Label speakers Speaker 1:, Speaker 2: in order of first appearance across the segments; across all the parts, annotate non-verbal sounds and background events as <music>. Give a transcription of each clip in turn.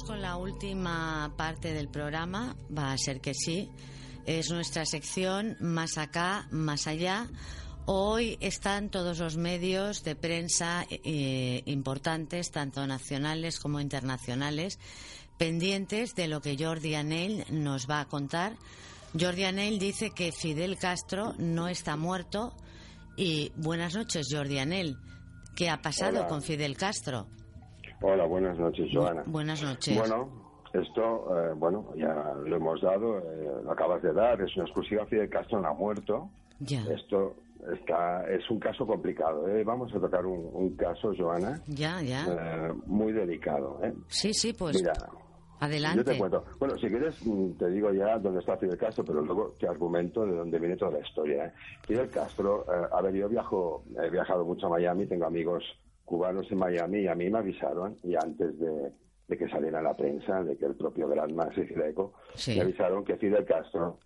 Speaker 1: Vamos con la última parte del programa. Va a ser que sí. Es nuestra sección Más acá, más allá. Hoy están todos los medios de prensa eh, importantes, tanto nacionales como internacionales, pendientes de lo que Jordi Anel nos va a contar. Jordi Anel dice que Fidel Castro no está muerto. Y buenas noches, Jordi Anel. ¿Qué ha pasado
Speaker 2: Hola.
Speaker 1: con Fidel Castro?
Speaker 2: Hola, buenas noches, Joana.
Speaker 1: Buenas noches.
Speaker 2: Bueno, esto, eh, bueno, ya lo hemos dado, eh, lo acabas de dar, es una exclusiva. Fidel Castro no ha muerto.
Speaker 1: Ya.
Speaker 2: Esto está, es un caso complicado. ¿eh? Vamos a tocar un, un caso, Joana,
Speaker 1: Ya, ya.
Speaker 2: eh, muy delicado. ¿eh?
Speaker 1: Sí, sí, pues
Speaker 2: Mira,
Speaker 1: adelante.
Speaker 2: yo te cuento. Bueno, si quieres, mm, te digo ya dónde está Fidel Castro, pero luego te argumento de dónde viene toda la historia. ¿eh? Fidel Castro, eh, a ver, yo viajo, he viajado mucho a Miami, tengo amigos cubanos en Miami y a mí me avisaron, y antes de, de que saliera la prensa, de que el propio gran Max Eco,
Speaker 1: Sí.
Speaker 2: me avisaron que Fidel Castro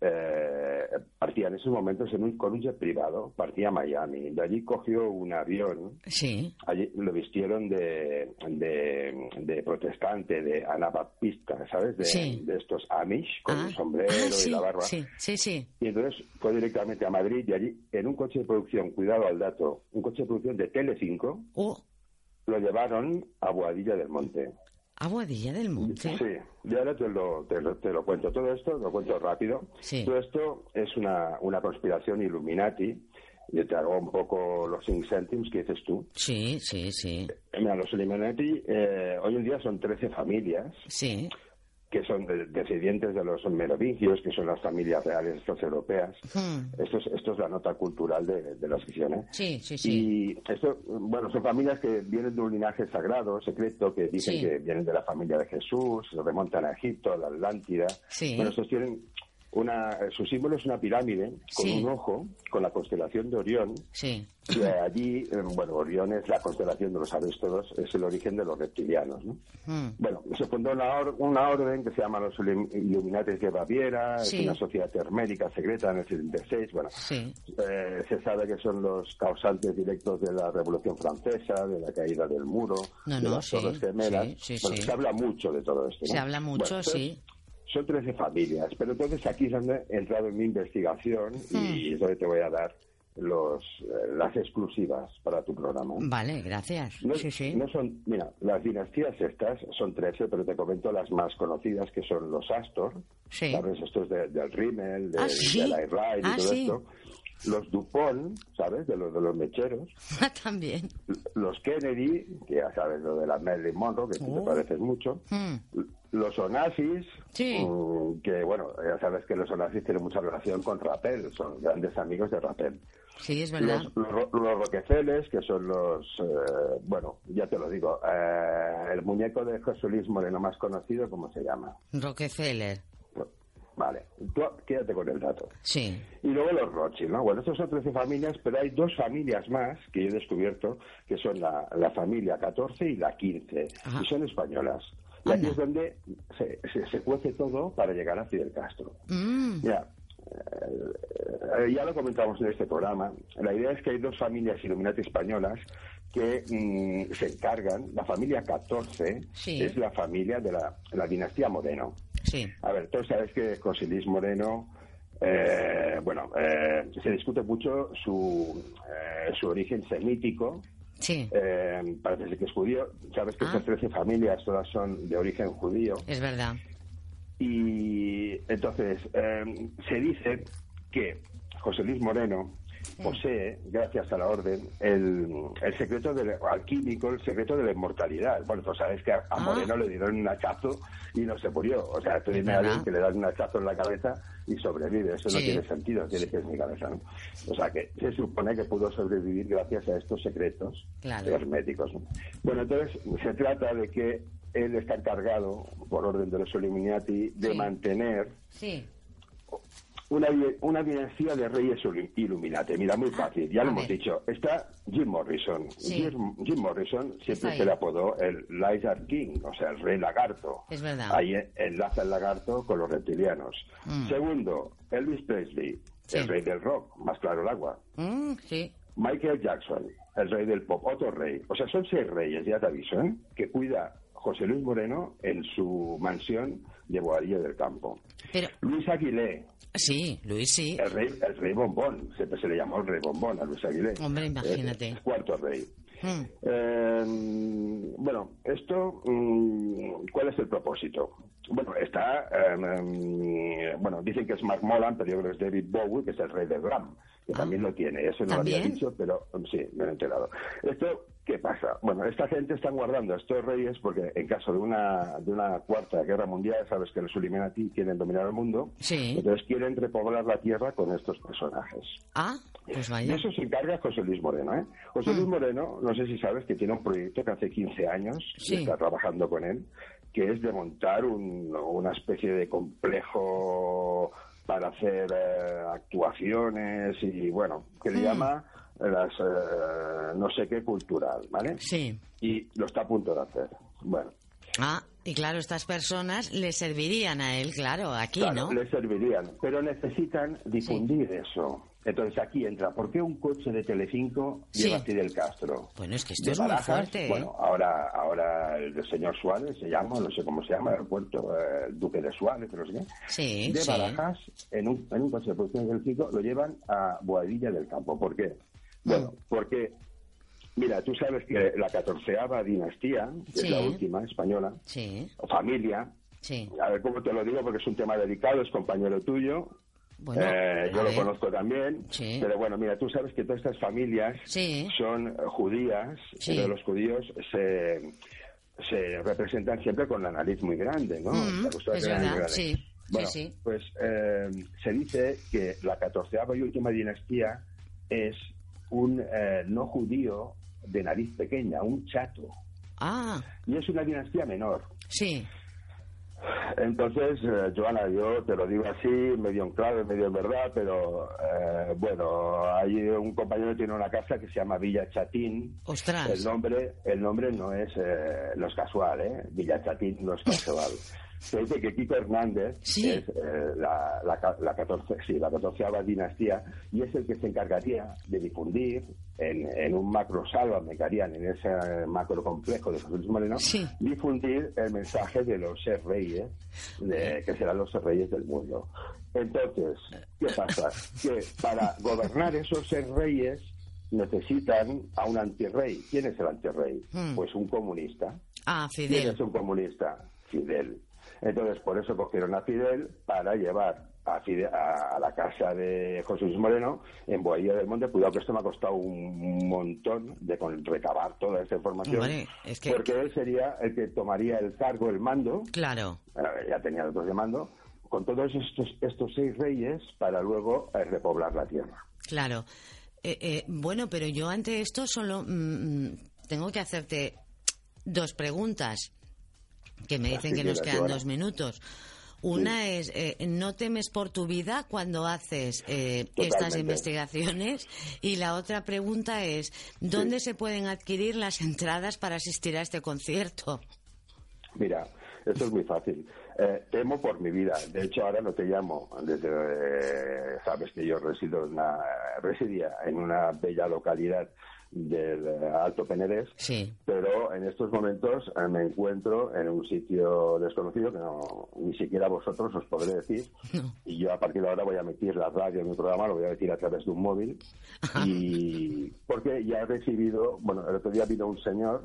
Speaker 2: eh, partía en esos momentos en un, con un jet privado, partía a Miami. De allí cogió un avión
Speaker 1: Sí,
Speaker 2: Allí lo vistieron de, de, de protestante, de anabaptista, ¿sabes? De,
Speaker 1: Sí.
Speaker 2: de estos Amish, con
Speaker 1: Ah,
Speaker 2: el sombrero
Speaker 1: ah,
Speaker 2: y
Speaker 1: sí,
Speaker 2: la barba.
Speaker 1: Sí, sí, sí.
Speaker 2: Y entonces fue directamente a Madrid y allí, en un coche de producción, cuidado al dato, un coche de producción de Telecinco,
Speaker 1: Oh,
Speaker 2: lo llevaron a Boadilla del Monte.
Speaker 1: Aguadilla del Monte.
Speaker 2: Sí, y ahora te lo, te, lo, te lo cuento. Todo esto, lo cuento rápido.
Speaker 1: Sí.
Speaker 2: Todo esto es una, una conspiración Illuminati. Yo te hago un poco los cinc céntimos que dices tú.
Speaker 1: Sí, sí, sí.
Speaker 2: Eh, Mira, los Illuminati eh, hoy en día son 13 familias
Speaker 1: Sí.
Speaker 2: Que son de- descendientes de los merovingios, que son las familias reales estas europeas.
Speaker 1: Hmm.
Speaker 2: Esto, es, esto es la nota cultural de, de la sección. ¿eh?
Speaker 1: Sí, sí, sí.
Speaker 2: Y esto, bueno, son familias que vienen de un linaje sagrado, secreto, que dicen
Speaker 1: Sí.
Speaker 2: que vienen de la familia de Jesús, se remontan a Egipto, a la Atlántida.
Speaker 1: Sí.
Speaker 2: Bueno, estos tienen una, su símbolo es una pirámide con
Speaker 1: Sí.
Speaker 2: un ojo, con la constelación de Orión,
Speaker 1: Sí.
Speaker 2: y allí, eh, bueno, Orión es la constelación de los sabéis todos, es el origen de los reptilianos, ¿no?
Speaker 1: Hmm.
Speaker 2: Bueno, se fundó una, or- una orden que se llama los Illum- Illuminates de Baviera,
Speaker 1: Sí.
Speaker 2: es una sociedad hermética secreta en el 76, bueno,
Speaker 1: Sí.
Speaker 2: eh, se sabe que son los causantes directos de la Revolución Francesa, de la caída del muro,
Speaker 1: No,
Speaker 2: de
Speaker 1: no,
Speaker 2: las
Speaker 1: sí,
Speaker 2: Torres Gemelas.
Speaker 1: sí, sí,
Speaker 2: Bueno, se habla mucho de todo esto.
Speaker 1: Se habla mucho,
Speaker 2: Bueno, entonces,
Speaker 1: sí.
Speaker 2: Son 13 familias, pero entonces aquí donde he entrado en mi investigación y es donde te voy a dar los, eh, las exclusivas para tu programa.
Speaker 1: Vale, gracias.
Speaker 2: No,
Speaker 1: Sí, sí.
Speaker 2: no son, mira, las dinastías estas son 13, pero te comento las más conocidas que son los Astor,
Speaker 1: Sí.
Speaker 2: ¿sabes? Estos de- del Rimmel, de,
Speaker 1: Ah,
Speaker 2: la Airride y
Speaker 1: Ah,
Speaker 2: todo esto. Los Dupont, ¿sabes? De los, de los mecheros. <laughs>
Speaker 1: También.
Speaker 2: Los Kennedy, que ya sabes lo de la Marilyn Monroe, que tú te
Speaker 1: Oh.
Speaker 2: pareces mucho.
Speaker 1: Hmm.
Speaker 2: Los Onassis,
Speaker 1: Sí.
Speaker 2: mm, que bueno, ya sabes que los Onassis tienen mucha relación con Rappel, son grandes amigos de Rappel.
Speaker 1: Sí, es verdad.
Speaker 2: Los, los, Ro- los Roquefeles, que son los, eh, bueno, ya te lo digo, eh, el muñeco de José Luis Moreno más conocido, ¿cómo se llama?
Speaker 1: Rockefeller.
Speaker 2: Vale, tú quédate con el dato.
Speaker 1: Sí.
Speaker 2: Y luego los Rothschild, ¿no? Bueno, estos son 13 familias, pero hay dos familias más que yo he descubierto, que son la, la familia 14 y la 15,
Speaker 1: Ajá.
Speaker 2: y son españolas. Y aquí es donde se, se, se cuece todo para llegar a Fidel Castro.
Speaker 1: Mm.
Speaker 2: Mira, eh, ya lo comentamos en este programa. La idea es que hay dos familias Illuminati españolas que mm, se encargan. La familia 14
Speaker 1: Sí.
Speaker 2: es la familia de la, la dinastía Moreno.
Speaker 1: Sí.
Speaker 2: A ver, todos sabéis que José Luis Moreno, eh, bueno, eh, se discute mucho su, eh, su origen semítico.
Speaker 1: Sí.
Speaker 2: Eh, parece ser que es judío. Sabes que
Speaker 1: Ah.
Speaker 2: estas 13 familias todas son de origen judío.
Speaker 1: Es verdad.
Speaker 2: Y entonces eh, se dice que José Luis Moreno posee, gracias a la orden, el, el secreto del alquímico, el secreto de la inmortalidad. Bueno, pues sabes que a, a
Speaker 1: Ah.
Speaker 2: Moreno le dieron un hachazo y no se murió. O sea, tú dime a alguien que le dan un hachazo en la cabeza y sobrevive. Eso no tiene sentido, tiene que ser mi cabeza. ¿no? O sea que se supone que pudo sobrevivir gracias a estos secretos herméticos. Bueno, entonces se trata de que él está encargado, por orden de los Illuminati, de mantener una, una dinastía de reyes Illuminati. Mira, muy fácil, ya lo hemos dicho. Está Jim Morrison. Jim, Morrison siempre se le apodó el Lizard King, o sea, el rey lagarto.
Speaker 1: Es verdad.
Speaker 2: Ahí enlaza el lagarto con los reptilianos. Mm. Segundo, Elvis Presley, el rey del rock, más claro el agua.
Speaker 1: Mm, sí.
Speaker 2: Michael Jackson, el rey del pop, otro rey. O sea, son seis reyes, ya te aviso, ¿eh? que cuida José Luis Moreno en su mansión de Boadilla del Campo. Luis Aguilé.
Speaker 1: Sí, Luis sí.
Speaker 2: El rey, el rey bombón, siempre se le llamó el rey bombón a Luis Aguilé.
Speaker 1: Hombre, imagínate.
Speaker 2: El, cuarto rey. Hmm. Eh, bueno, esto, mm, ¿cuál es el propósito? Bueno, está, em, em, bueno, dicen que es Mark Molan, pero yo creo que es David Bowie, que es el rey del glam, que ah. también lo tiene. Eso no lo había dicho, pero sí, me he enterado. Esto ¿Qué pasa? Bueno, esta gente está guardando a estos reyes porque en caso de una, de una cuarta guerra mundial, sabes que los Illuminati quieren dominar el mundo,
Speaker 1: sí.
Speaker 2: entonces quieren repoblar la tierra con estos personajes.
Speaker 1: Ah, pues vaya.
Speaker 2: Y eso se encarga José Luis Moreno. ¿eh? José Luis hmm. Moreno, no sé si sabes que tiene un proyecto que hace 15 años está trabajando con él, que es de montar una especie de complejo para hacer eh, actuaciones y, bueno, que le hmm. llama las eh, no sé qué cultural, ¿vale?
Speaker 1: Sí.
Speaker 2: Y lo está a punto de hacer. Bueno.
Speaker 1: Ah, y claro, estas personas le servirían a él, claro, aquí,
Speaker 2: ¿no? Le servirían, pero necesitan difundir eso. Entonces aquí entra, ¿por qué un coche de Telecinco lleva a Fidel Castro?
Speaker 1: Bueno, es que esto es muy fuerte.
Speaker 2: ¿eh? Bueno, ahora, ahora el señor Suárez se llama, no sé cómo se llama, el aeropuerto, eh, el Duque de Suárez, no sé qué.
Speaker 1: Sí,
Speaker 2: de Barajas, en un, en un coche de producción de Telecinco, lo llevan a Boadilla del Campo. ¿Por qué? Bueno, porque, mira, tú sabes que la catorceava dinastía, que es la última española, o familia, a ver cómo te lo digo porque es un tema delicado, es compañero tuyo, eh, yo lo conozco también, pero bueno, mira, tú sabes que todas estas familias son judías, pero los judíos se, se representan siempre con la nariz muy grande, ¿no?
Speaker 1: Mm, es verdad, sí.
Speaker 2: Bueno, pues eh, se dice que la catorceava y última dinastía es un eh, no judío de nariz pequeña, un chato.
Speaker 1: Ah.
Speaker 2: Y es una dinastía menor.
Speaker 1: Sí.
Speaker 2: Entonces, eh, Joana, yo te lo digo así, medio en clave, medio en verdad, pero eh, bueno, hay un compañero que tiene una casa que se llama Villa Chatín.
Speaker 1: Ostras.
Speaker 2: El nombre, el nombre no es, no es casual, ¿eh? Villa Chatín no es casual. <laughs> se dice que Kiko Hernández es eh, la, la, la, 14, sí, la dinastía y es el que se encargaría de difundir en, en un macro me harían en ese macro complejo de José Luis Moreno, difundir el mensaje de los seis reyes, de, que serán los seis reyes del mundo. Entonces, ¿qué pasa? que para gobernar esos seis reyes necesitan a un antirrey. ¿Quién es el antirrey?
Speaker 1: Hmm.
Speaker 2: Pues un comunista.
Speaker 1: Ah, Fidel.
Speaker 2: ¿Quién es un comunista? Fidel. Entonces, por eso cogieron a Fidel para llevar a, a, la casa de José Luis Moreno en Boadilla del Monte. Cuidado que esto me ha costado un montón de recabar toda esta información. Porque él sería el que tomaría el cargo, el mando.
Speaker 1: Claro.
Speaker 2: ya tenía otros de mando. Con todos estos, estos seis reyes para luego eh, repoblar la tierra.
Speaker 1: Claro. Eh, eh, bueno, pero yo ante esto solo mm, mm, tengo que hacerte dos preguntas que me dicen que nos quedan dos minutos. Una es, eh, ¿no temes por tu vida cuando haces eh, estas investigaciones? Y la otra pregunta es, ¿dónde se pueden adquirir las entradas para asistir a este concierto?
Speaker 2: Mira, esto es muy fácil. Eh, temo por mi vida. De hecho, ahora no te llamo. Desde, sabes que yo resido en una, residía en una bella localidad del eh, Alto Penedés, pero en estos momentos eh, me encuentro en un sitio desconocido que no, ni siquiera vosotros os podré decir. <laughs> Y yo a partir de ahora voy a emitir la radio en mi programa, lo voy a emitir a través de un móvil. <laughs> Y porque ya he recibido, bueno, el otro día vino un señor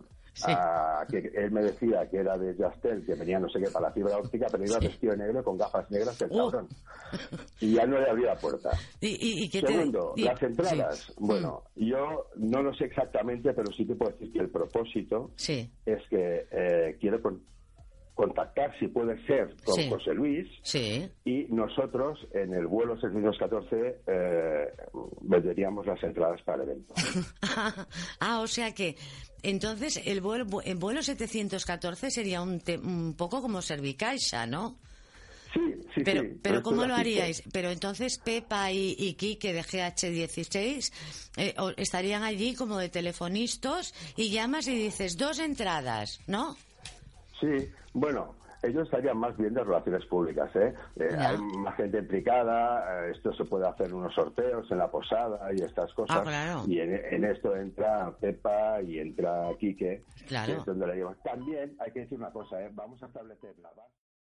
Speaker 2: que él me decía que era de Jastel, que venía no sé qué para la fibra óptica, pero iba vestido de negro con gafas negras el uh. cabrón. Y ya no le abría la puerta.
Speaker 1: ¿Y,
Speaker 2: Segundo, las entradas. Bueno, mm. yo no lo sé exactamente, pero sí te puedo decir que el propósito es que eh, quiero contactar, si puede ser, con
Speaker 1: Sí.
Speaker 2: José Luis.
Speaker 1: Sí.
Speaker 2: Y nosotros, en el vuelo 714, eh, venderíamos las entradas para el evento. <laughs>
Speaker 1: ah, o sea que entonces el vuelo, el vuelo 714 sería un, te- un poco como Servicaixa, ¿no?
Speaker 2: Sí, sí,
Speaker 1: Pero,
Speaker 2: sí.
Speaker 1: pero
Speaker 2: esto
Speaker 1: ¿cómo lo haríais? Pero entonces Pepa y, y Quique de GH16 eh, estarían allí como de telefonistas y llamas y dices dos entradas, ¿no?
Speaker 2: Sí, bueno, ellos estarían más bien de relaciones públicas, ¿eh? Eh. Hay más gente implicada, eh, esto se puede hacer en unos sorteos en la posada y estas cosas.
Speaker 1: Ah, claro.
Speaker 2: Y en, en esto entra Pepa y entra Quique,
Speaker 1: Claro.
Speaker 2: que es donde la llevan. También hay que decir una cosa, ¿eh? Vamos a establecer la base.